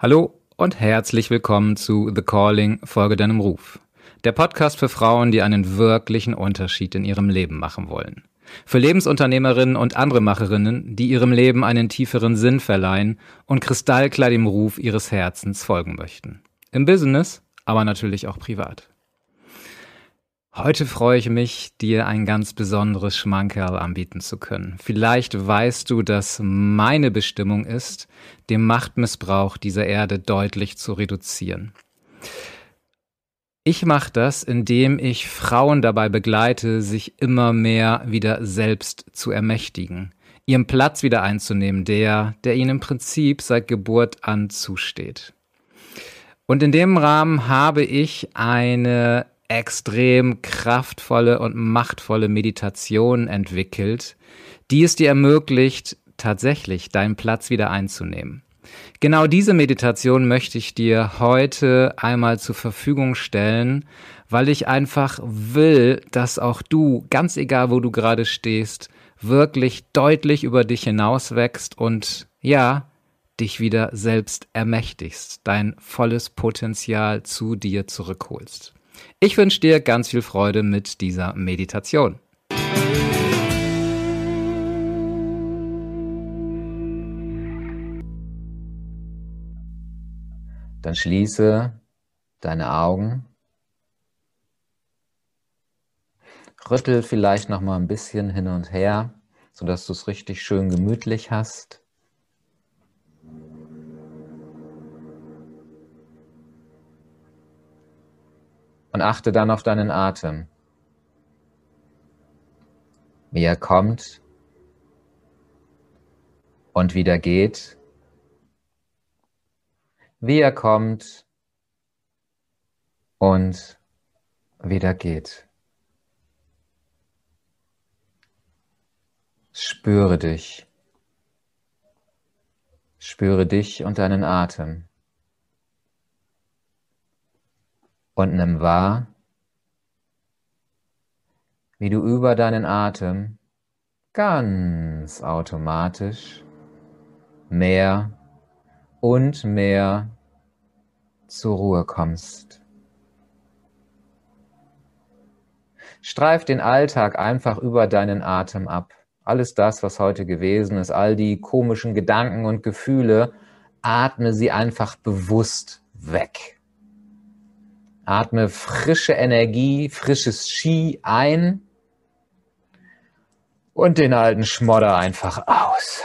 Hallo und herzlich willkommen zu The Calling Folge deinem Ruf. Der Podcast für Frauen, die einen wirklichen Unterschied in ihrem Leben machen wollen. Für Lebensunternehmerinnen und andere Macherinnen, die ihrem Leben einen tieferen Sinn verleihen und kristallklar dem Ruf ihres Herzens folgen möchten. Im Business, aber natürlich auch privat. Heute freue ich mich, dir ein ganz besonderes Schmankerl anbieten zu können. Vielleicht weißt du, dass meine Bestimmung ist, den Machtmissbrauch dieser Erde deutlich zu reduzieren. Ich mache das, indem ich Frauen dabei begleite, sich immer mehr wieder selbst zu ermächtigen, ihren Platz wieder einzunehmen, der, der ihnen im Prinzip seit Geburt an zusteht. Und in dem Rahmen habe ich eine extrem kraftvolle und machtvolle Meditation entwickelt, die es dir ermöglicht, tatsächlich deinen Platz wieder einzunehmen. Genau diese Meditation möchte ich dir heute einmal zur Verfügung stellen, weil ich einfach will, dass auch du, ganz egal wo du gerade stehst, wirklich deutlich über dich hinauswächst und ja, dich wieder selbst ermächtigst, dein volles Potenzial zu dir zurückholst. Ich wünsche dir ganz viel Freude mit dieser Meditation. Dann schließe deine Augen. Rüttel vielleicht noch mal ein bisschen hin und her, sodass du es richtig schön gemütlich hast. Und achte dann auf deinen Atem. Wie er kommt und wieder geht. Wie er kommt und wieder geht. Spüre dich. Spüre dich und deinen Atem. Und nimm wahr, wie du über deinen Atem ganz automatisch mehr und mehr zur Ruhe kommst. Streif den Alltag einfach über deinen Atem ab. Alles das, was heute gewesen ist, all die komischen Gedanken und Gefühle, atme sie einfach bewusst weg. Atme frische Energie, frisches Ski ein und den alten Schmodder einfach aus.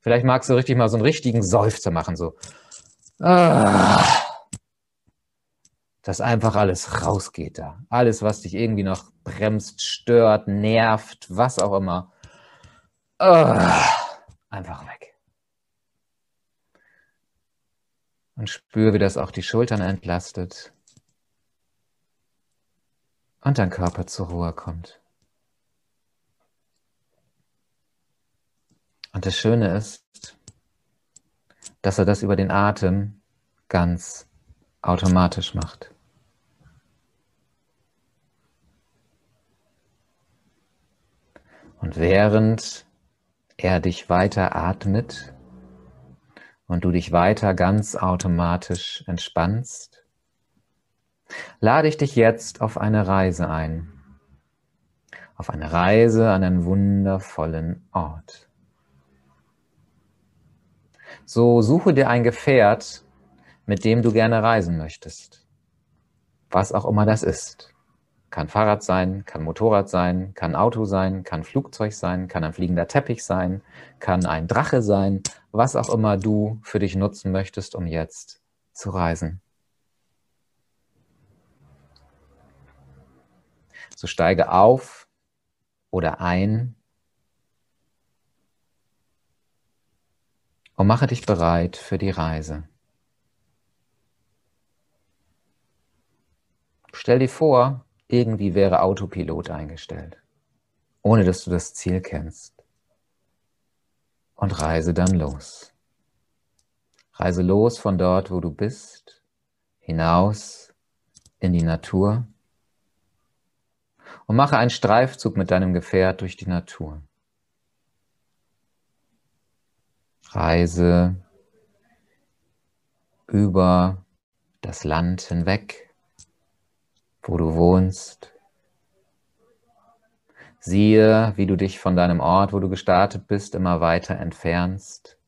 Vielleicht magst du richtig mal so einen richtigen Seufzer machen, so. Ah. dass einfach alles rausgeht da. Alles, was dich irgendwie noch bremst, stört, nervt, was auch immer. Ah. einfach weg. Und spür, wie das auch die Schultern entlastet und dein Körper zur Ruhe kommt. Und das Schöne ist, dass er das über den Atem ganz automatisch macht. Und während er dich weiter atmet, und du dich weiter ganz automatisch entspannst, lade ich dich jetzt auf eine Reise ein. Auf eine Reise an einen wundervollen Ort. So suche dir ein Gefährt, mit dem du gerne reisen möchtest. Was auch immer das ist. Kann Fahrrad sein, kann Motorrad sein, kann Auto sein, kann Flugzeug sein, kann ein fliegender Teppich sein, kann ein Drache sein, was auch immer du für dich nutzen möchtest, um jetzt zu reisen. So steige auf oder ein und mache dich bereit für die Reise. Stell dir vor, irgendwie wäre Autopilot eingestellt, ohne dass du das Ziel kennst. Und reise dann los. Reise los von dort, wo du bist, hinaus in die Natur und mache einen Streifzug mit deinem Gefährt durch die Natur. Reise über das Land hinweg, wo du wohnst. Siehe, wie du dich von deinem Ort, wo du gestartet bist, immer weiter entfernst.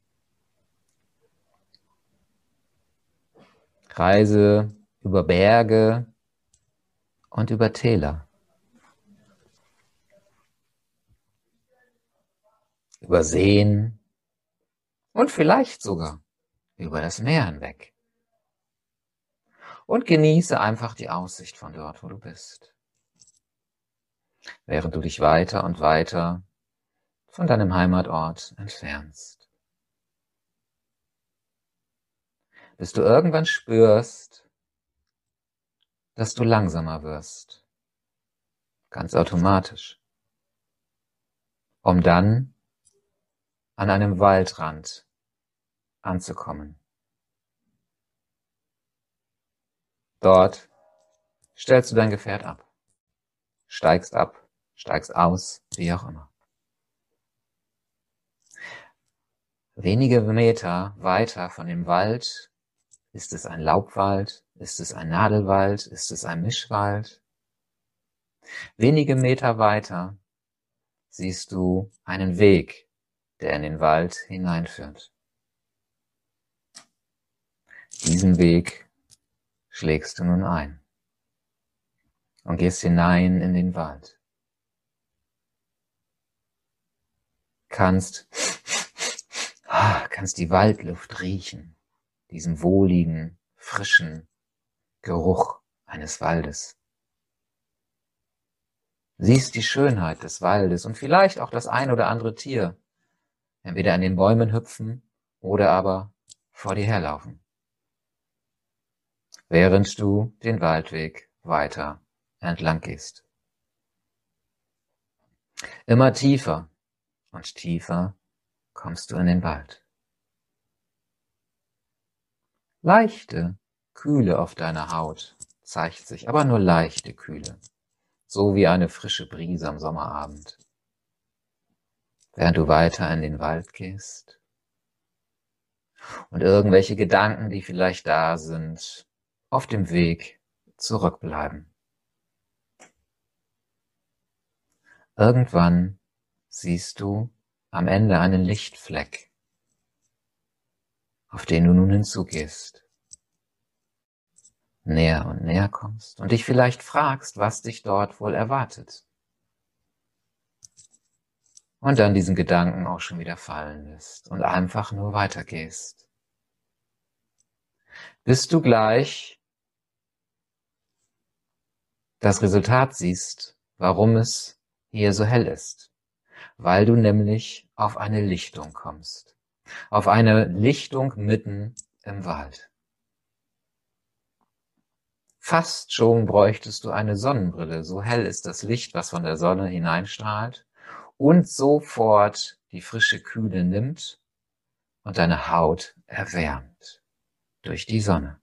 Reise über Berge und über Täler. Über Seen und vielleicht sogar über das Meer hinweg. Und genieße einfach die Aussicht von dort, wo du bist. Während du dich weiter und weiter von deinem Heimatort entfernst. Bis du irgendwann spürst, dass du langsamer wirst. Ganz automatisch. Um dann an einem Waldrand anzukommen. Dort stellst du dein Gefährt ab, steigst ab, steigst aus, wie auch immer. Wenige Meter weiter von dem Wald ist es ein Laubwald, ist es ein Nadelwald, ist es ein Mischwald. Wenige Meter weiter siehst du einen Weg, der in den Wald hineinführt. Diesen Weg schlägst du nun ein und gehst hinein in den Wald. Kannst, kannst die Waldluft riechen, diesen wohligen, frischen Geruch eines Waldes. Siehst die Schönheit des Waldes und vielleicht auch das ein oder andere Tier, entweder an den Bäumen hüpfen oder aber vor dir herlaufen während du den Waldweg weiter entlang gehst. Immer tiefer und tiefer kommst du in den Wald. Leichte Kühle auf deiner Haut zeigt sich, aber nur leichte Kühle, so wie eine frische Brise am Sommerabend. Während du weiter in den Wald gehst und irgendwelche Gedanken, die vielleicht da sind, auf dem Weg zurückbleiben. Irgendwann siehst du am Ende einen Lichtfleck, auf den du nun hinzugehst, näher und näher kommst und dich vielleicht fragst, was dich dort wohl erwartet. Und dann diesen Gedanken auch schon wieder fallen lässt und einfach nur weitergehst. Bis du gleich das Resultat siehst, warum es hier so hell ist. Weil du nämlich auf eine Lichtung kommst. Auf eine Lichtung mitten im Wald. Fast schon bräuchtest du eine Sonnenbrille, so hell ist das Licht, was von der Sonne hineinstrahlt und sofort die frische Kühle nimmt und deine Haut erwärmt durch die Sonne.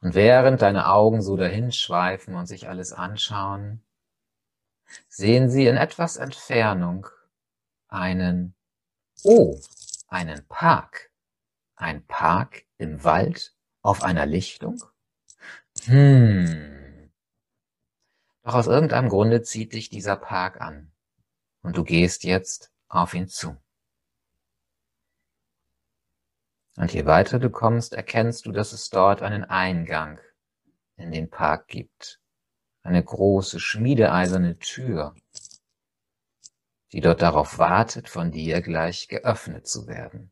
Und während deine Augen so dahinschweifen und sich alles anschauen, sehen sie in etwas Entfernung einen, oh, einen Park. Ein Park im Wald auf einer Lichtung? Hm. Doch aus irgendeinem Grunde zieht dich dieser Park an. Und du gehst jetzt auf ihn zu. Und je weiter du kommst, erkennst du, dass es dort einen Eingang in den Park gibt. Eine große, schmiedeeiserne Tür, die dort darauf wartet, von dir gleich geöffnet zu werden.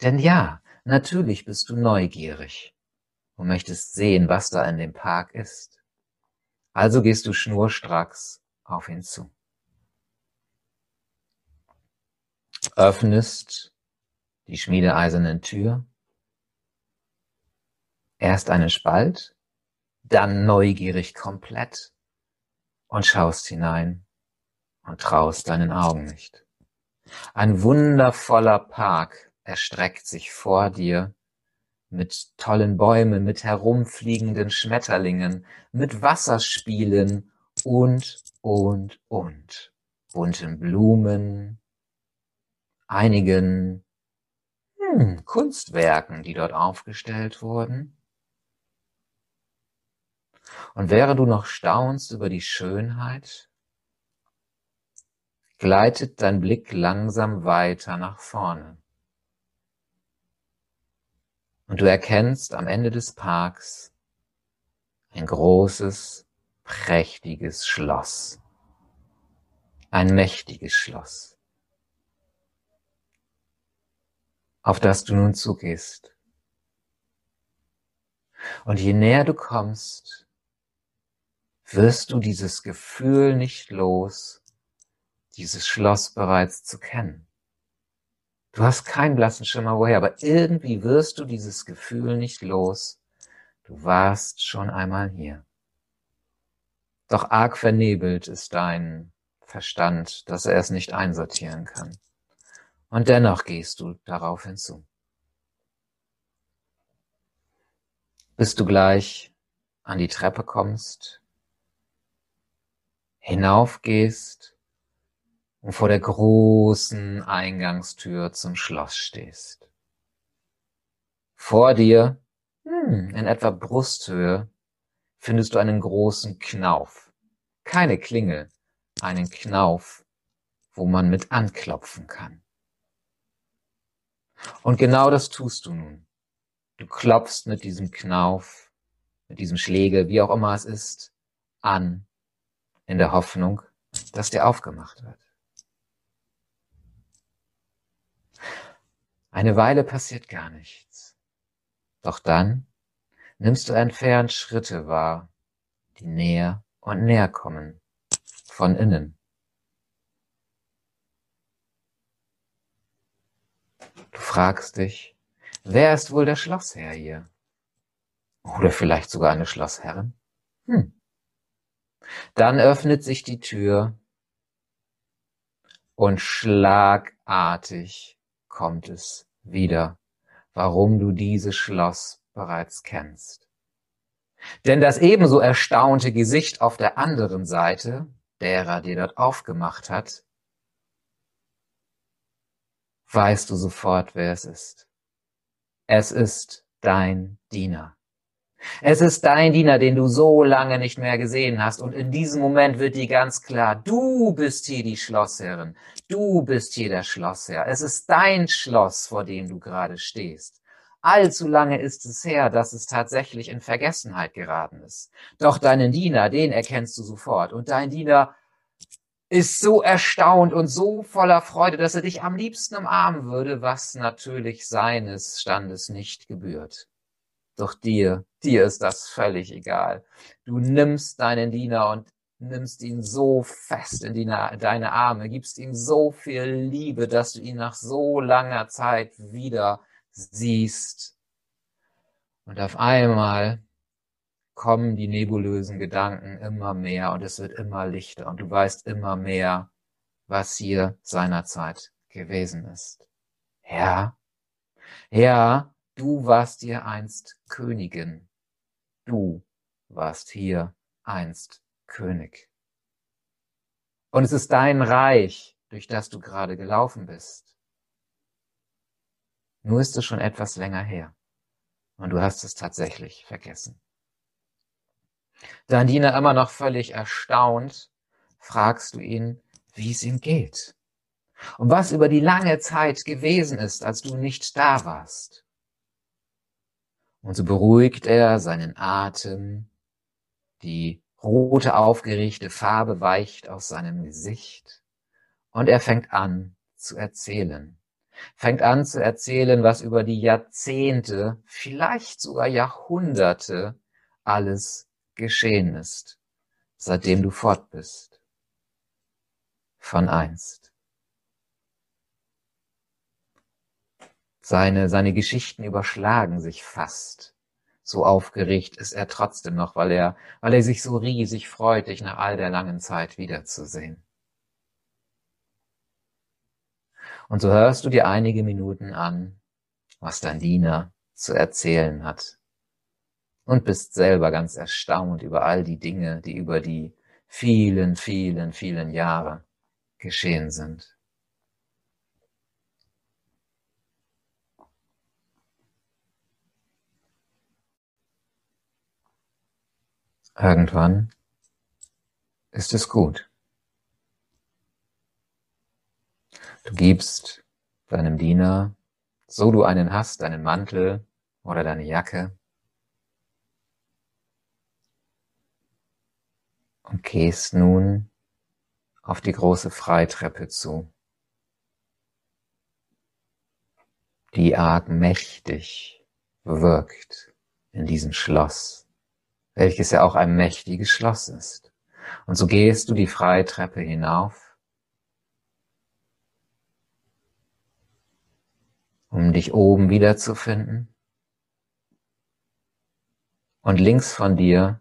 Denn ja, natürlich bist du neugierig und möchtest sehen, was da in dem Park ist. Also gehst du schnurstracks auf ihn zu. Öffnest die schmiedeeisernen Tür, erst einen Spalt, dann neugierig komplett und schaust hinein und traust deinen Augen nicht. Ein wundervoller Park erstreckt sich vor dir mit tollen Bäumen, mit herumfliegenden Schmetterlingen, mit Wasserspielen und, und, und bunten Blumen, einigen hm, Kunstwerken, die dort aufgestellt wurden. Und während du noch staunst über die Schönheit, gleitet dein Blick langsam weiter nach vorne. Und du erkennst am Ende des Parks ein großes, prächtiges Schloss. Ein mächtiges Schloss, auf das du nun zugehst. Und je näher du kommst, wirst du dieses Gefühl nicht los, dieses Schloss bereits zu kennen. Du hast keinen blassen Schimmer woher, aber irgendwie wirst du dieses Gefühl nicht los. Du warst schon einmal hier. Doch arg vernebelt ist dein Verstand, dass er es nicht einsortieren kann. Und dennoch gehst du darauf hinzu. Bis du gleich an die Treppe kommst, hinaufgehst und vor der großen Eingangstür zum Schloss stehst. Vor dir, hm, in etwa Brusthöhe, findest du einen großen Knauf. Keine Klingel, einen Knauf, wo man mit anklopfen kann. Und genau das tust du nun. Du klopfst mit diesem Knauf, mit diesem Schlägel, wie auch immer es ist, an, in der Hoffnung, dass dir aufgemacht wird. Eine Weile passiert gar nichts. Doch dann nimmst du entfernt Schritte wahr, die näher und näher kommen, von innen. Du fragst dich, wer ist wohl der Schlossherr hier? Oder vielleicht sogar eine Schlossherrin? Hm. Dann öffnet sich die Tür und schlagartig kommt es wieder, warum du dieses Schloss bereits kennst. Denn das ebenso erstaunte Gesicht auf der anderen Seite, derer dir dort aufgemacht hat, weißt du sofort, wer es ist. Es ist dein Diener. Es ist dein Diener, den du so lange nicht mehr gesehen hast. Und in diesem Moment wird dir ganz klar, du bist hier die Schlossherrin. Du bist hier der Schlossherr. Es ist dein Schloss, vor dem du gerade stehst. Allzu lange ist es her, dass es tatsächlich in Vergessenheit geraten ist. Doch deinen Diener, den erkennst du sofort. Und dein Diener ist so erstaunt und so voller Freude, dass er dich am liebsten umarmen würde, was natürlich seines Standes nicht gebührt. Doch dir, dir ist das völlig egal. Du nimmst deinen Diener und nimmst ihn so fest in die, deine Arme, gibst ihm so viel Liebe, dass du ihn nach so langer Zeit wieder siehst. Und auf einmal kommen die nebulösen Gedanken immer mehr und es wird immer lichter und du weißt immer mehr, was hier seinerzeit gewesen ist. Ja, ja, Du warst hier einst Königin. Du warst hier einst König. Und es ist dein Reich, durch das du gerade gelaufen bist. Nur ist es schon etwas länger her. Und du hast es tatsächlich vergessen. Dein Diener immer noch völlig erstaunt, fragst du ihn, wie es ihm geht. Und was über die lange Zeit gewesen ist, als du nicht da warst. Und so beruhigt er seinen Atem, die rote aufgeregte Farbe weicht aus seinem Gesicht und er fängt an zu erzählen. Fängt an zu erzählen, was über die Jahrzehnte, vielleicht sogar Jahrhunderte alles geschehen ist, seitdem du fort bist. Von einst. Seine, seine Geschichten überschlagen sich fast. So aufgeregt ist er trotzdem noch, weil er, weil er sich so riesig freut, dich nach all der langen Zeit wiederzusehen. Und so hörst du dir einige Minuten an, was dein Diener zu erzählen hat und bist selber ganz erstaunt über all die Dinge, die über die vielen, vielen, vielen Jahre geschehen sind. Irgendwann ist es gut. Du gibst deinem Diener, so du einen hast, deinen Mantel oder deine Jacke, und gehst nun auf die große Freitreppe zu, die arg mächtig wirkt in diesem Schloss, welches ja auch ein mächtiges Schloss ist. Und so gehst du die Freitreppe hinauf, um dich oben wiederzufinden. Und links von dir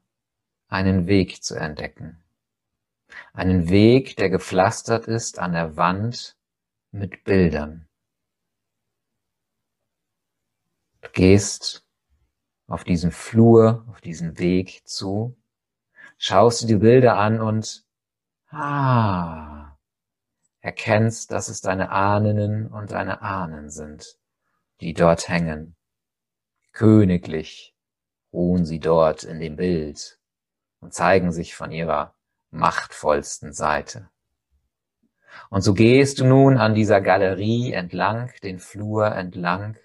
einen Weg zu entdecken. Einen Weg, der gepflastert ist an der Wand mit Bildern. Du gehst auf diesen Flur, auf diesen Weg zu, schaust dir die Bilder an und ah, erkennst, dass es deine Ahnen und deine Ahnen sind, die dort hängen. Königlich ruhen sie dort in dem Bild und zeigen sich von ihrer machtvollsten Seite. Und so gehst du nun an dieser Galerie entlang, den Flur entlang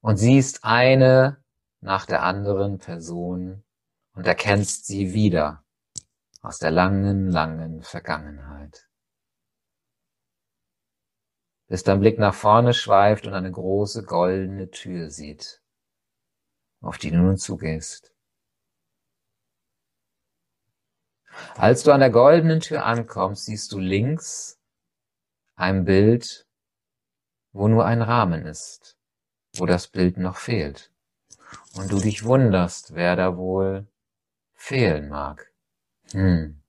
und siehst eine nach der anderen Person und erkennst sie wieder aus der langen, langen Vergangenheit. Bis dein Blick nach vorne schweift und eine große goldene Tür sieht, auf die du nun zugehst. Als du an der goldenen Tür ankommst, siehst du links ein Bild, wo nur ein Rahmen ist, wo das Bild noch fehlt. Und du dich wunderst, wer da wohl fehlen mag. Hm.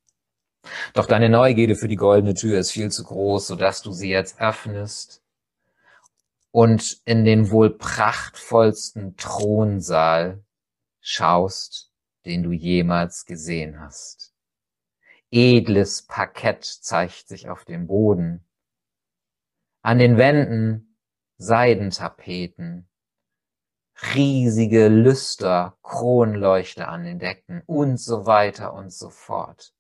Doch deine Neugierde für die goldene Tür ist viel zu groß, sodass du sie jetzt öffnest und in den wohl prachtvollsten Thronsaal schaust, den du jemals gesehen hast edles Parkett zeigt sich auf dem Boden. An den Wänden Seidentapeten, riesige Lüster, Kronleuchter an den Decken und so weiter und so fort.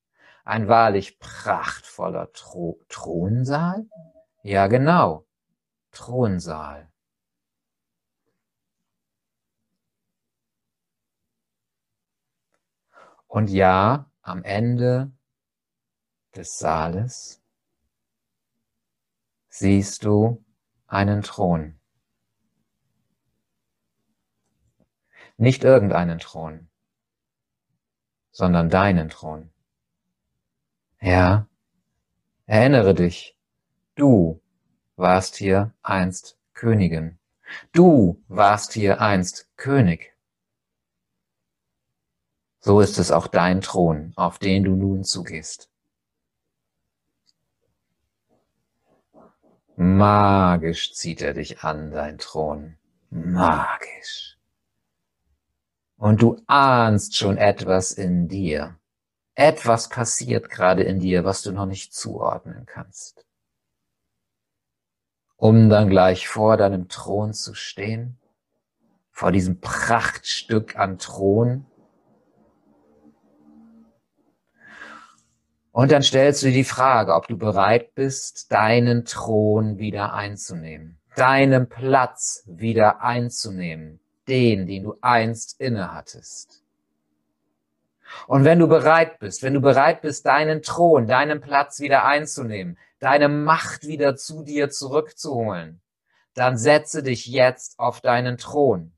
Ein wahrlich prachtvoller Thro Thronsaal? Ja, genau. Thronsaal. Und ja, am Ende des Saales siehst du einen Thron. Nicht irgendeinen Thron, sondern deinen Thron. Ja, erinnere dich, du warst hier einst Königin. Du warst hier einst König. So ist es auch dein Thron, auf den du nun zugehst. Magisch zieht er dich an, dein Thron. Magisch. Und du ahnst schon etwas in dir. Etwas passiert gerade in dir, was du noch nicht zuordnen kannst. Um dann gleich vor deinem Thron zu stehen, vor diesem Prachtstück an Thron, Und dann stellst du dir die Frage, ob du bereit bist, deinen Thron wieder einzunehmen, deinen Platz wieder einzunehmen, den, den du einst innehattest. Und wenn du bereit bist, wenn du bereit bist, deinen Thron, deinen Platz wieder einzunehmen, deine Macht wieder zu dir zurückzuholen, dann setze dich jetzt auf deinen Thron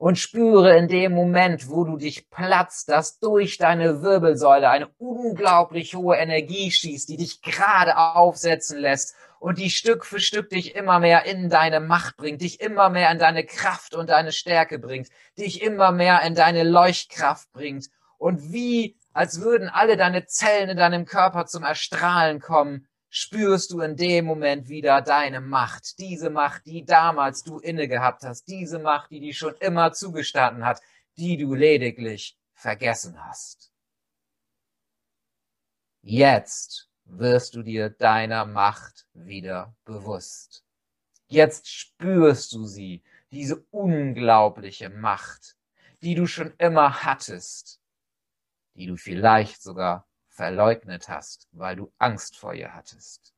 und spüre in dem Moment, wo du dich platzt, dass durch deine Wirbelsäule eine unglaublich hohe Energie schießt, die dich gerade aufsetzen lässt und die Stück für Stück dich immer mehr in deine Macht bringt, dich immer mehr in deine Kraft und deine Stärke bringt, dich immer mehr in deine Leuchtkraft bringt. Und wie als würden alle deine Zellen in deinem Körper zum Erstrahlen kommen, spürst du in dem Moment wieder deine Macht. Diese Macht, die damals du inne gehabt hast. Diese Macht, die dir schon immer zugestanden hat, die du lediglich vergessen hast. Jetzt wirst du dir deiner Macht wieder bewusst. Jetzt spürst du sie, diese unglaubliche Macht, die du schon immer hattest, die du vielleicht sogar verleugnet hast, weil du Angst vor ihr hattest.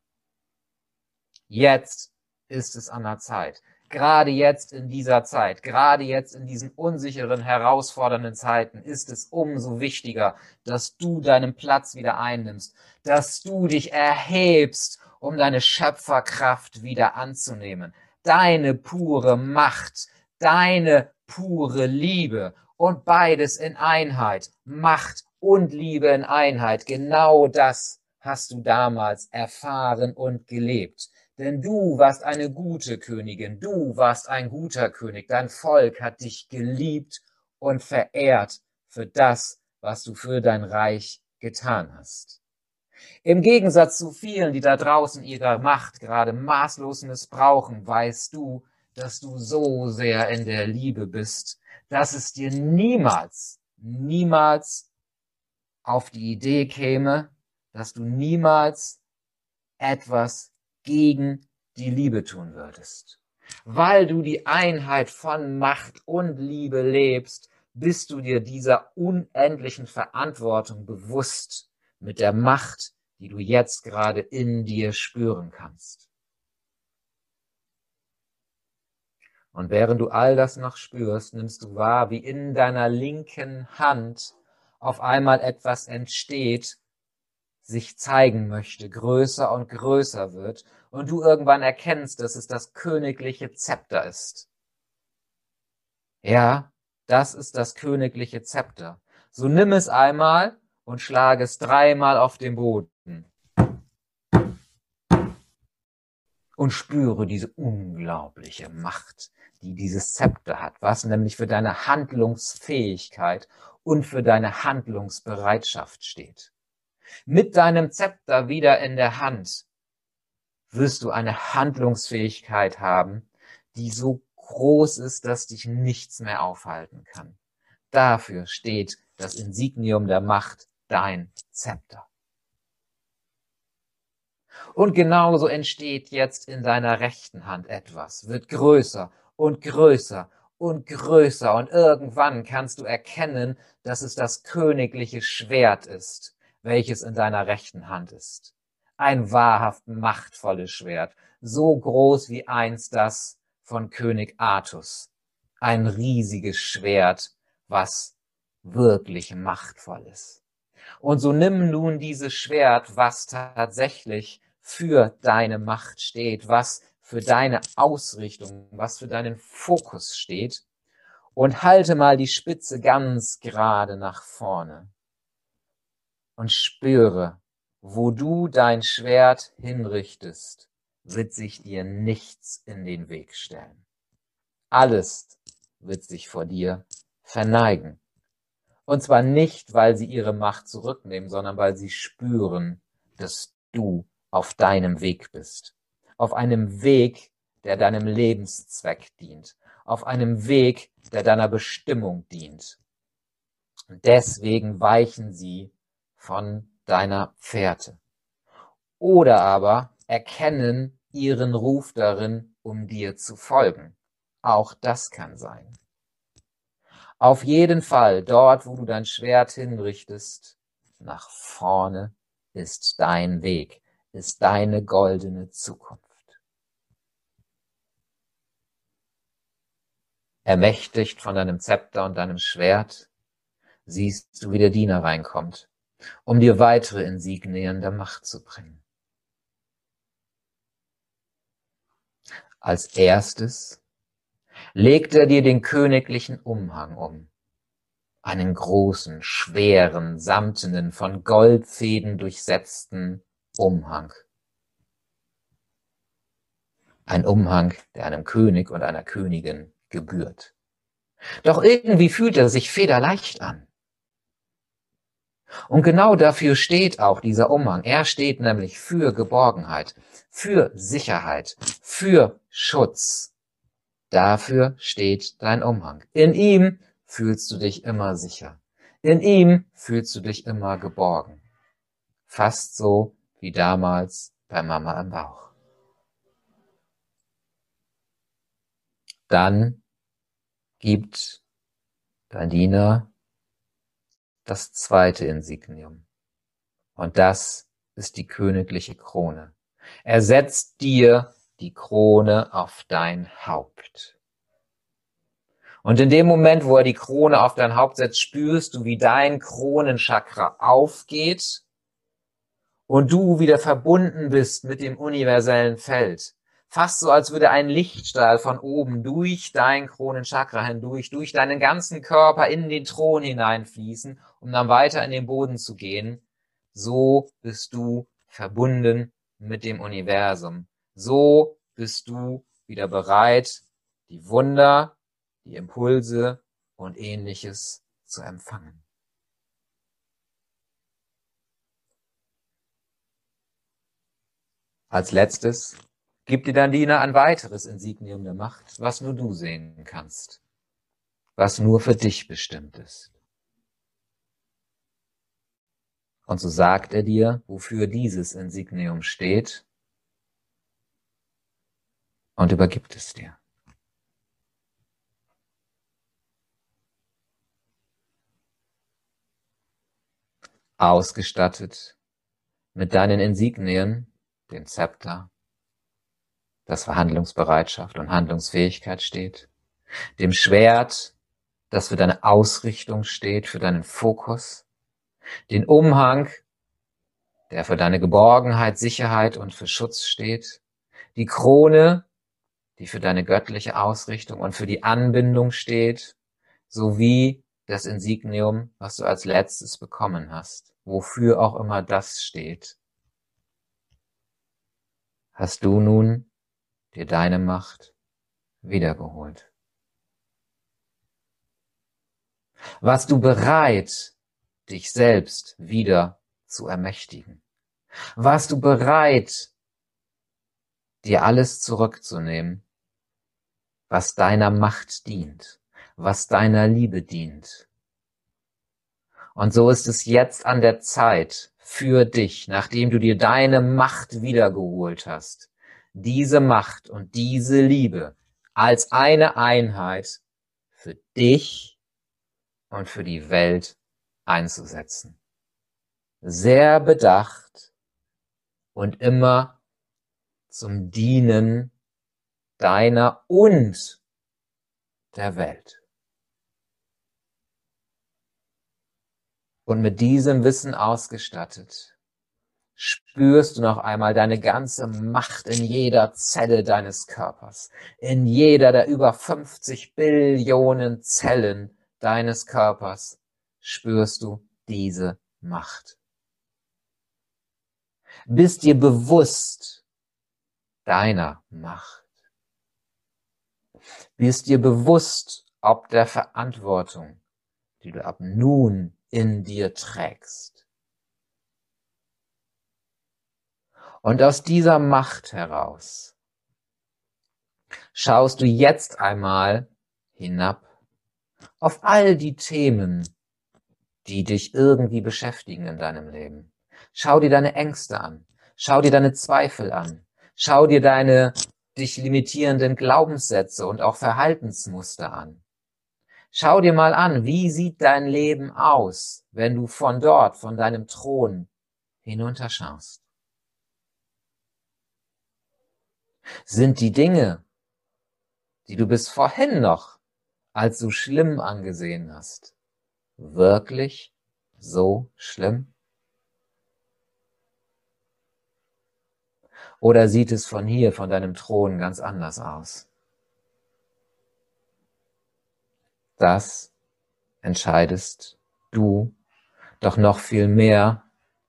Jetzt ist es an der Zeit. Gerade jetzt in dieser Zeit, gerade jetzt in diesen unsicheren, herausfordernden Zeiten ist es umso wichtiger, dass du deinen Platz wieder einnimmst, dass du dich erhebst, um deine Schöpferkraft wieder anzunehmen, deine pure Macht, deine pure Liebe und beides in Einheit, Macht und Liebe in Einheit. Genau das hast du damals erfahren und gelebt. Denn du warst eine gute Königin, du warst ein guter König, dein Volk hat dich geliebt und verehrt für das, was du für dein Reich getan hast. Im Gegensatz zu vielen, die da draußen ihre Macht gerade maßlos missbrauchen, weißt du, dass du so sehr in der Liebe bist, dass es dir niemals, niemals auf die Idee käme, dass du niemals etwas gegen die Liebe tun würdest. Weil du die Einheit von Macht und Liebe lebst, bist du dir dieser unendlichen Verantwortung bewusst mit der Macht, die du jetzt gerade in dir spüren kannst. Und während du all das noch spürst, nimmst du wahr, wie in deiner linken Hand auf einmal etwas entsteht, sich zeigen möchte, größer und größer wird und du irgendwann erkennst, dass es das königliche Zepter ist. Ja, das ist das königliche Zepter. So nimm es einmal und schlage es dreimal auf den Boden. Und spüre diese unglaubliche Macht, die dieses Zepter hat, was nämlich für deine Handlungsfähigkeit und für deine Handlungsbereitschaft steht. Mit deinem Zepter wieder in der Hand wirst du eine Handlungsfähigkeit haben, die so groß ist, dass dich nichts mehr aufhalten kann. Dafür steht das Insignium der Macht, dein Zepter. Und genauso entsteht jetzt in deiner rechten Hand etwas, wird größer und größer und größer und irgendwann kannst du erkennen, dass es das königliche Schwert ist, welches in deiner rechten Hand ist. Ein wahrhaft machtvolles Schwert, so groß wie einst das von König Artus. Ein riesiges Schwert, was wirklich machtvoll ist. Und so nimm nun dieses Schwert, was tatsächlich für deine Macht steht, was für deine Ausrichtung, was für deinen Fokus steht und halte mal die Spitze ganz gerade nach vorne und spüre, wo du dein Schwert hinrichtest, wird sich dir nichts in den Weg stellen. Alles wird sich vor dir verneigen. Und zwar nicht, weil sie ihre Macht zurücknehmen, sondern weil sie spüren, dass du auf deinem Weg bist auf einem Weg, der deinem Lebenszweck dient, auf einem Weg, der deiner Bestimmung dient. Und deswegen weichen sie von deiner Fährte. Oder aber erkennen ihren Ruf darin, um dir zu folgen. Auch das kann sein. Auf jeden Fall, dort, wo du dein Schwert hinrichtest, nach vorne ist dein Weg, ist deine goldene Zukunft. Ermächtigt von deinem Zepter und deinem Schwert, siehst du, wie der Diener reinkommt, um dir weitere Insignien der Macht zu bringen. Als erstes legt er dir den königlichen Umhang um, einen großen, schweren, samtenen, von Goldfäden durchsetzten Umhang. Ein Umhang, der einem König und einer Königin gebührt. Doch irgendwie fühlt er sich federleicht an. Und genau dafür steht auch dieser Umhang. Er steht nämlich für Geborgenheit, für Sicherheit, für Schutz. Dafür steht dein Umhang. In ihm fühlst du dich immer sicher. In ihm fühlst du dich immer geborgen. Fast so wie damals bei Mama im Bauch. Dann gibt dein Diener das zweite Insignium. Und das ist die königliche Krone. Er setzt dir die Krone auf dein Haupt. Und in dem Moment, wo er die Krone auf dein Haupt setzt, spürst du, wie dein Kronenchakra aufgeht und du wieder verbunden bist mit dem universellen Feld. Fast so, als würde ein Lichtstrahl von oben durch dein Kronenchakra hindurch, durch deinen ganzen Körper in den Thron hineinfließen, um dann weiter in den Boden zu gehen. So bist du verbunden mit dem Universum. So bist du wieder bereit, die Wunder, die Impulse und ähnliches zu empfangen. Als letztes gibt dir dein Diener ein weiteres Insignium der Macht, was nur du sehen kannst, was nur für dich bestimmt ist. Und so sagt er dir, wofür dieses Insignium steht und übergibt es dir. Ausgestattet mit deinen Insignien, dem Zepter, das für Handlungsbereitschaft und Handlungsfähigkeit steht, dem Schwert, das für deine Ausrichtung steht, für deinen Fokus, den Umhang, der für deine Geborgenheit, Sicherheit und für Schutz steht, die Krone, die für deine göttliche Ausrichtung und für die Anbindung steht, sowie das Insignium, was du als letztes bekommen hast, wofür auch immer das steht. Hast du nun dir deine Macht wiedergeholt? Warst du bereit, dich selbst wieder zu ermächtigen? Warst du bereit, dir alles zurückzunehmen, was deiner Macht dient, was deiner Liebe dient? Und so ist es jetzt an der Zeit für dich, nachdem du dir deine Macht wiedergeholt hast, diese Macht und diese Liebe als eine Einheit für dich und für die Welt einzusetzen. Sehr bedacht und immer zum Dienen deiner und der Welt. Und mit diesem Wissen ausgestattet, spürst du noch einmal deine ganze Macht in jeder Zelle deines Körpers, in jeder der über 50 Billionen Zellen deines Körpers spürst du diese Macht. Bist dir bewusst deiner Macht. Bist dir bewusst, ob der Verantwortung, die du ab nun in dir trägst. Und aus dieser Macht heraus schaust du jetzt einmal hinab auf all die Themen, die dich irgendwie beschäftigen in deinem Leben. Schau dir deine Ängste an. Schau dir deine Zweifel an. Schau dir deine dich limitierenden Glaubenssätze und auch Verhaltensmuster an. Schau dir mal an, wie sieht dein Leben aus, wenn du von dort, von deinem Thron hinunterschaust. Sind die Dinge, die du bis vorhin noch als so schlimm angesehen hast, wirklich so schlimm? Oder sieht es von hier, von deinem Thron ganz anders aus? Das entscheidest du, doch noch viel mehr,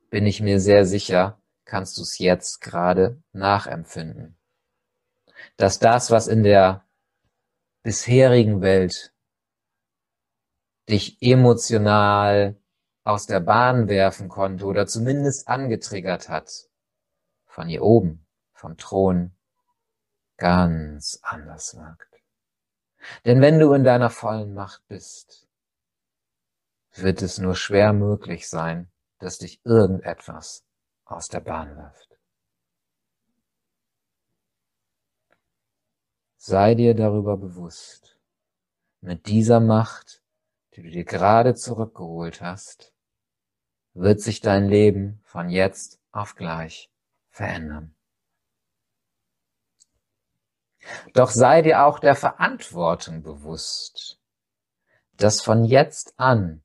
bin ich mir sehr sicher, kannst du es jetzt gerade nachempfinden. Dass das, was in der bisherigen Welt dich emotional aus der Bahn werfen konnte oder zumindest angetriggert hat, von hier oben, vom Thron, ganz anders wirkt. Denn wenn du in deiner vollen Macht bist, wird es nur schwer möglich sein, dass dich irgendetwas aus der Bahn wirft. Sei dir darüber bewusst, mit dieser Macht, die du dir gerade zurückgeholt hast, wird sich dein Leben von jetzt auf gleich verändern. Doch sei dir auch der Verantwortung bewusst, dass von jetzt an,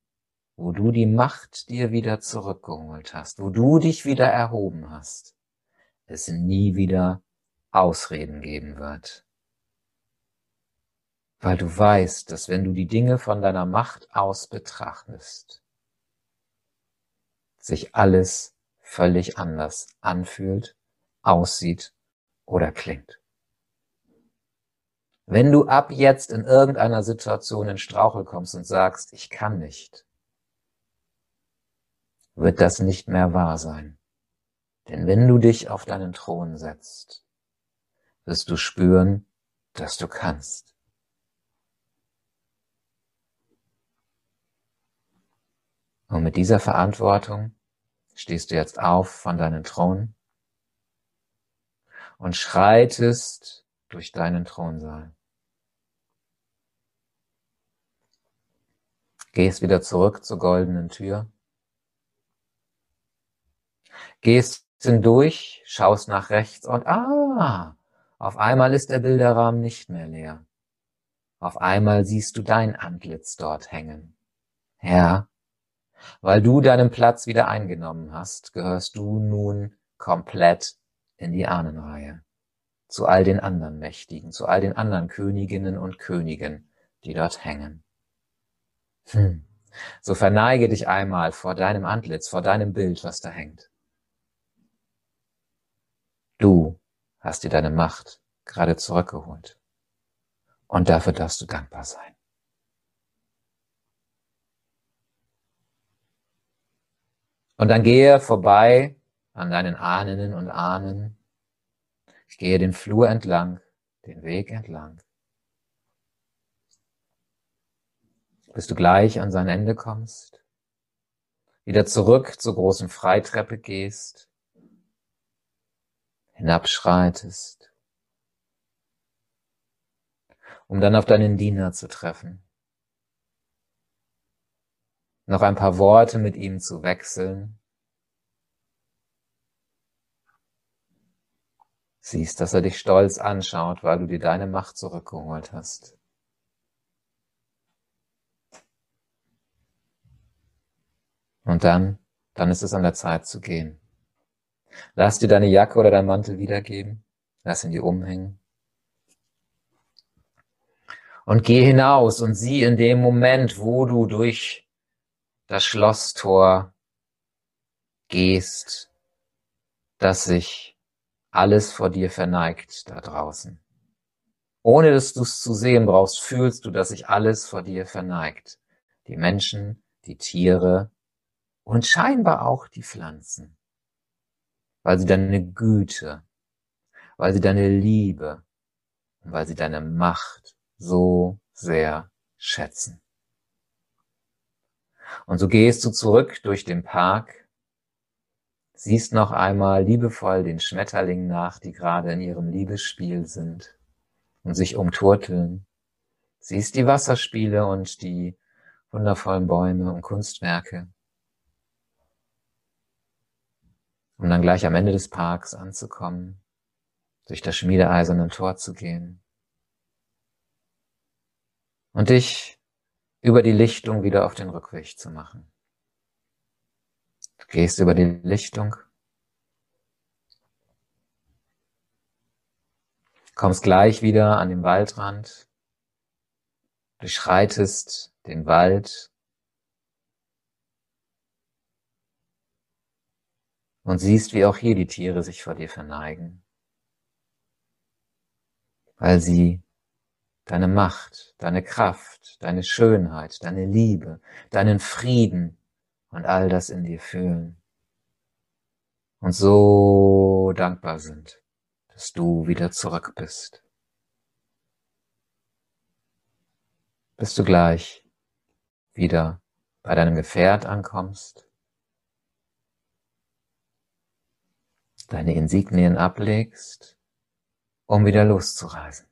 wo du die Macht dir wieder zurückgeholt hast, wo du dich wieder erhoben hast, es nie wieder Ausreden geben wird. Weil du weißt, dass wenn du die Dinge von deiner Macht aus betrachtest, sich alles völlig anders anfühlt, aussieht oder klingt. Wenn du ab jetzt in irgendeiner Situation in Strauchel kommst und sagst, ich kann nicht, wird das nicht mehr wahr sein. Denn wenn du dich auf deinen Thron setzt, wirst du spüren, dass du kannst. Und mit dieser Verantwortung stehst du jetzt auf von deinem Thron und schreitest durch deinen Thronsaal. Gehst wieder zurück zur goldenen Tür. Gehst hindurch, schaust nach rechts und ah, auf einmal ist der Bilderrahmen nicht mehr leer. Auf einmal siehst du dein Antlitz dort hängen. Ja, weil du deinen Platz wieder eingenommen hast, gehörst du nun komplett in die Ahnenreihe. Zu all den anderen Mächtigen, zu all den anderen Königinnen und Königen, die dort hängen. Hm. So verneige dich einmal vor deinem Antlitz, vor deinem Bild, was da hängt. Du hast dir deine Macht gerade zurückgeholt. Und dafür darfst du dankbar sein. Und dann gehe vorbei an deinen Ahnen und Ahnen. Ich gehe den Flur entlang, den Weg entlang. bis du gleich an sein Ende kommst, wieder zurück zur großen Freitreppe gehst, hinabschreitest, um dann auf deinen Diener zu treffen, noch ein paar Worte mit ihm zu wechseln, siehst, dass er dich stolz anschaut, weil du dir deine Macht zurückgeholt hast. Und dann, dann ist es an der Zeit zu gehen. Lass dir deine Jacke oder dein Mantel wiedergeben. Lass ihn dir umhängen. Und geh hinaus und sieh in dem Moment, wo du durch das Schlosstor gehst, dass sich alles vor dir verneigt da draußen. Ohne dass du es zu sehen brauchst, fühlst du, dass sich alles vor dir verneigt. Die Menschen, die Tiere, und scheinbar auch die Pflanzen, weil sie deine Güte, weil sie deine Liebe und weil sie deine Macht so sehr schätzen. Und so gehst du zurück durch den Park, siehst noch einmal liebevoll den Schmetterlingen nach, die gerade in ihrem Liebesspiel sind und sich umturteln, siehst die Wasserspiele und die wundervollen Bäume und Kunstwerke. Um dann gleich am Ende des Parks anzukommen, durch das schmiedeeiserne Tor zu gehen. Und dich über die Lichtung wieder auf den Rückweg zu machen. Du gehst über die Lichtung, kommst gleich wieder an den Waldrand, durchschreitest den Wald und siehst, wie auch hier die Tiere sich vor dir verneigen, weil sie deine Macht, deine Kraft, deine Schönheit, deine Liebe, deinen Frieden und all das in dir fühlen und so dankbar sind, dass du wieder zurück bist. Bis du gleich wieder bei deinem Gefährt ankommst deine Insignien ablegst, um wieder loszureisen.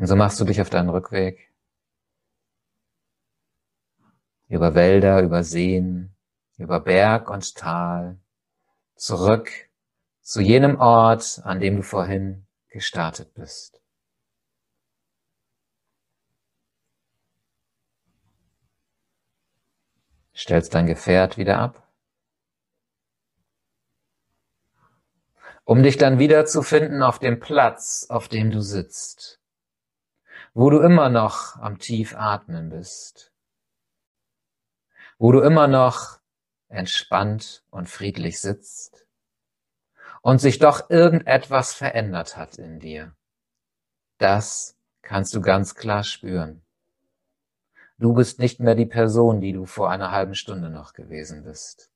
Und so machst du dich auf deinen Rückweg. Über Wälder, über Seen, über Berg und Tal, zurück zu jenem Ort, an dem du vorhin gestartet bist. Stellst dein Gefährt wieder ab, um dich dann wiederzufinden auf dem Platz, auf dem du sitzt, wo du immer noch am tief atmen bist, wo du immer noch entspannt und friedlich sitzt und sich doch irgendetwas verändert hat in dir. Das kannst du ganz klar spüren. Du bist nicht mehr die Person, die du vor einer halben Stunde noch gewesen bist.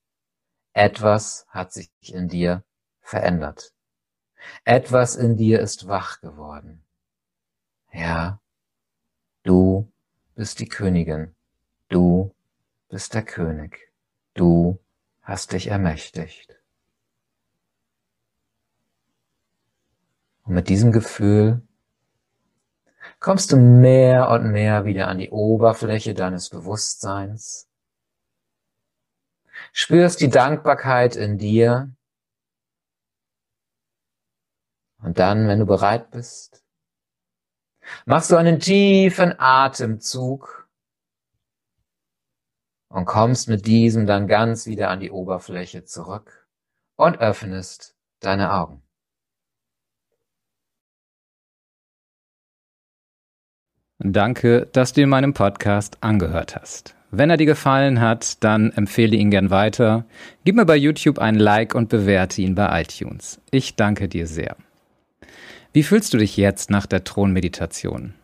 Etwas hat sich in dir verändert. Etwas in dir ist wach geworden. Ja, du bist die Königin. Du bist der König. Du hast dich ermächtigt. Und mit diesem Gefühl kommst du mehr und mehr wieder an die Oberfläche deines Bewusstseins, spürst die Dankbarkeit in dir und dann, wenn du bereit bist, machst du einen tiefen Atemzug und kommst mit diesem dann ganz wieder an die Oberfläche zurück und öffnest deine Augen. Danke, dass du in meinem Podcast angehört hast. Wenn er dir gefallen hat, dann empfehle ihn gern weiter. Gib mir bei YouTube ein Like und bewerte ihn bei iTunes. Ich danke dir sehr. Wie fühlst du dich jetzt nach der Thronmeditation?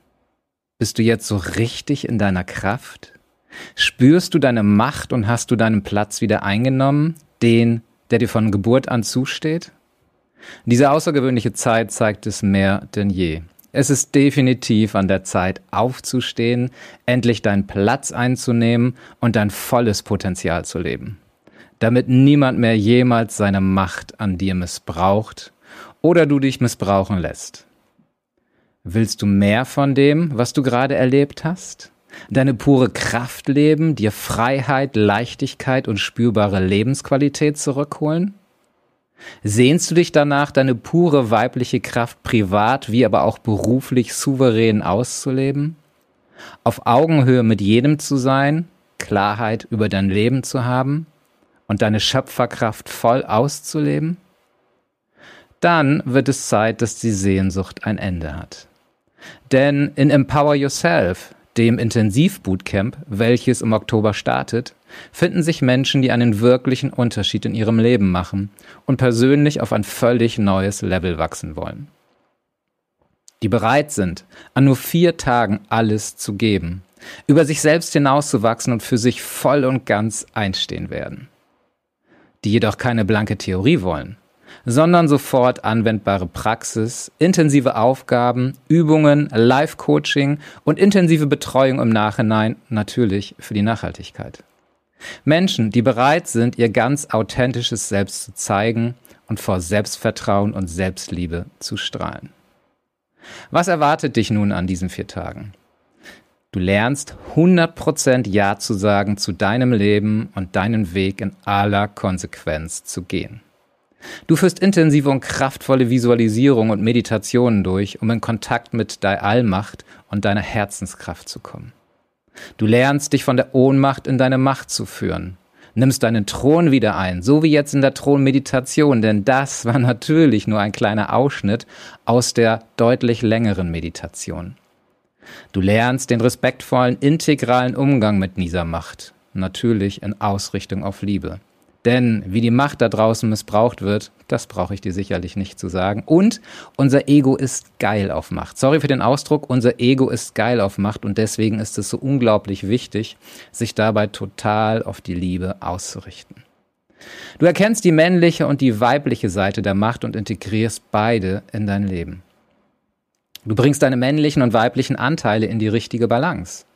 Bist du jetzt so richtig in deiner Kraft? Spürst du deine Macht und hast du deinen Platz wieder eingenommen, den, der dir von Geburt an zusteht? Diese außergewöhnliche Zeit zeigt es mehr denn je. Es ist definitiv an der Zeit aufzustehen, endlich deinen Platz einzunehmen und dein volles Potenzial zu leben, damit niemand mehr jemals seine Macht an dir missbraucht oder du dich missbrauchen lässt. Willst du mehr von dem, was du gerade erlebt hast? Deine pure Kraft leben, dir Freiheit, Leichtigkeit und spürbare Lebensqualität zurückholen? Sehnst du dich danach, deine pure weibliche Kraft privat wie aber auch beruflich souverän auszuleben? Auf Augenhöhe mit jedem zu sein, Klarheit über dein Leben zu haben und deine Schöpferkraft voll auszuleben? Dann wird es Zeit, dass die Sehnsucht ein Ende hat. Denn in Empower Yourself, dem Intensivbootcamp, welches im Oktober startet, finden sich Menschen, die einen wirklichen Unterschied in ihrem Leben machen und persönlich auf ein völlig neues Level wachsen wollen. Die bereit sind, an nur vier Tagen alles zu geben, über sich selbst hinauszuwachsen und für sich voll und ganz einstehen werden. Die jedoch keine blanke Theorie wollen, sondern sofort anwendbare Praxis, intensive Aufgaben, Übungen, Live-Coaching und intensive Betreuung im Nachhinein natürlich für die Nachhaltigkeit. Menschen, die bereit sind, ihr ganz authentisches Selbst zu zeigen und vor Selbstvertrauen und Selbstliebe zu strahlen. Was erwartet dich nun an diesen vier Tagen? Du lernst 100% Ja zu sagen zu deinem Leben und deinen Weg in aller Konsequenz zu gehen. Du führst intensive und kraftvolle Visualisierung und Meditationen durch, um in Kontakt mit deiner Allmacht und deiner Herzenskraft zu kommen. Du lernst dich von der Ohnmacht in deine Macht zu führen. Nimmst deinen Thron wieder ein, so wie jetzt in der Thronmeditation, denn das war natürlich nur ein kleiner Ausschnitt aus der deutlich längeren Meditation. Du lernst den respektvollen, integralen Umgang mit dieser Macht, natürlich in Ausrichtung auf Liebe. Denn wie die Macht da draußen missbraucht wird, das brauche ich dir sicherlich nicht zu sagen. Und unser Ego ist geil auf Macht. Sorry für den Ausdruck, unser Ego ist geil auf Macht und deswegen ist es so unglaublich wichtig, sich dabei total auf die Liebe auszurichten. Du erkennst die männliche und die weibliche Seite der Macht und integrierst beide in dein Leben. Du bringst deine männlichen und weiblichen Anteile in die richtige Balance.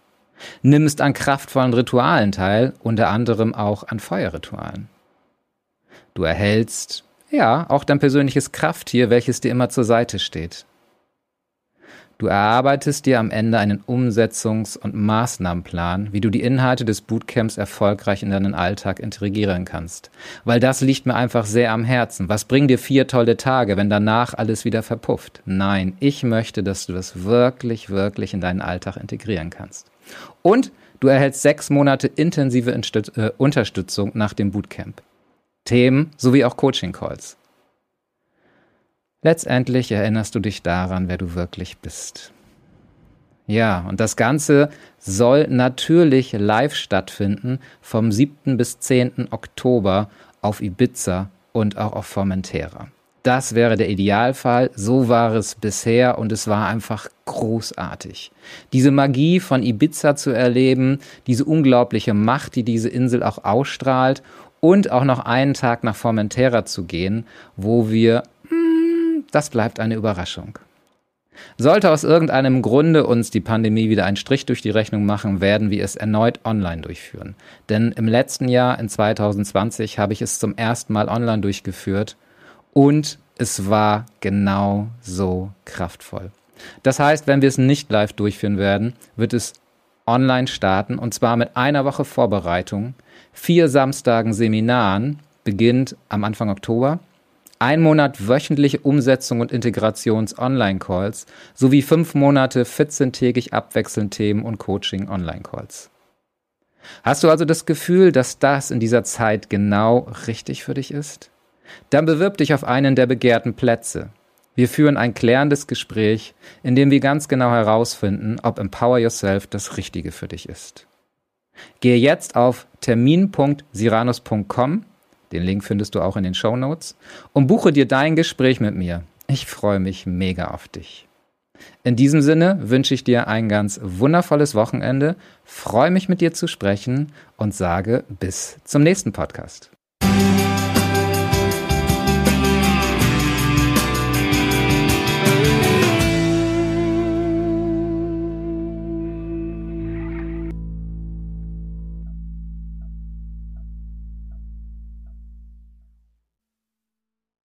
Nimmst an kraftvollen Ritualen teil, unter anderem auch an Feuerritualen. Du erhältst, ja, auch dein persönliches Krafttier, welches dir immer zur Seite steht. Du erarbeitest dir am Ende einen Umsetzungs- und Maßnahmenplan, wie du die Inhalte des Bootcamps erfolgreich in deinen Alltag integrieren kannst. Weil das liegt mir einfach sehr am Herzen. Was bringen dir vier tolle Tage, wenn danach alles wieder verpufft? Nein, ich möchte, dass du das wirklich, wirklich in deinen Alltag integrieren kannst. Und du erhältst sechs Monate intensive äh, Unterstützung nach dem Bootcamp. Themen sowie auch Coaching-Calls. Letztendlich erinnerst du dich daran, wer du wirklich bist. Ja, und das Ganze soll natürlich live stattfinden vom 7. bis 10. Oktober auf Ibiza und auch auf Formentera. Das wäre der Idealfall, so war es bisher und es war einfach großartig. Diese Magie von Ibiza zu erleben, diese unglaubliche Macht, die diese Insel auch ausstrahlt und auch noch einen Tag nach Formentera zu gehen, wo wir das bleibt eine Überraschung. Sollte aus irgendeinem Grunde uns die Pandemie wieder einen Strich durch die Rechnung machen, werden wir es erneut online durchführen. Denn im letzten Jahr, in 2020, habe ich es zum ersten Mal online durchgeführt und es war genau so kraftvoll. Das heißt, wenn wir es nicht live durchführen werden, wird es online starten und zwar mit einer Woche Vorbereitung, vier Samstagen Seminaren, beginnt am Anfang Oktober ein Monat wöchentliche Umsetzung und Integrations-Online-Calls sowie fünf Monate 14-tägig abwechselnd Themen und Coaching-Online-Calls. Hast du also das Gefühl, dass das in dieser Zeit genau richtig für dich ist? Dann bewirb dich auf einen der begehrten Plätze. Wir führen ein klärendes Gespräch, in dem wir ganz genau herausfinden, ob Empower Yourself das Richtige für dich ist. Gehe jetzt auf termin.siranus.com den Link findest du auch in den Show Notes. Und buche dir dein Gespräch mit mir. Ich freue mich mega auf dich. In diesem Sinne wünsche ich dir ein ganz wundervolles Wochenende, freue mich mit dir zu sprechen und sage bis zum nächsten Podcast.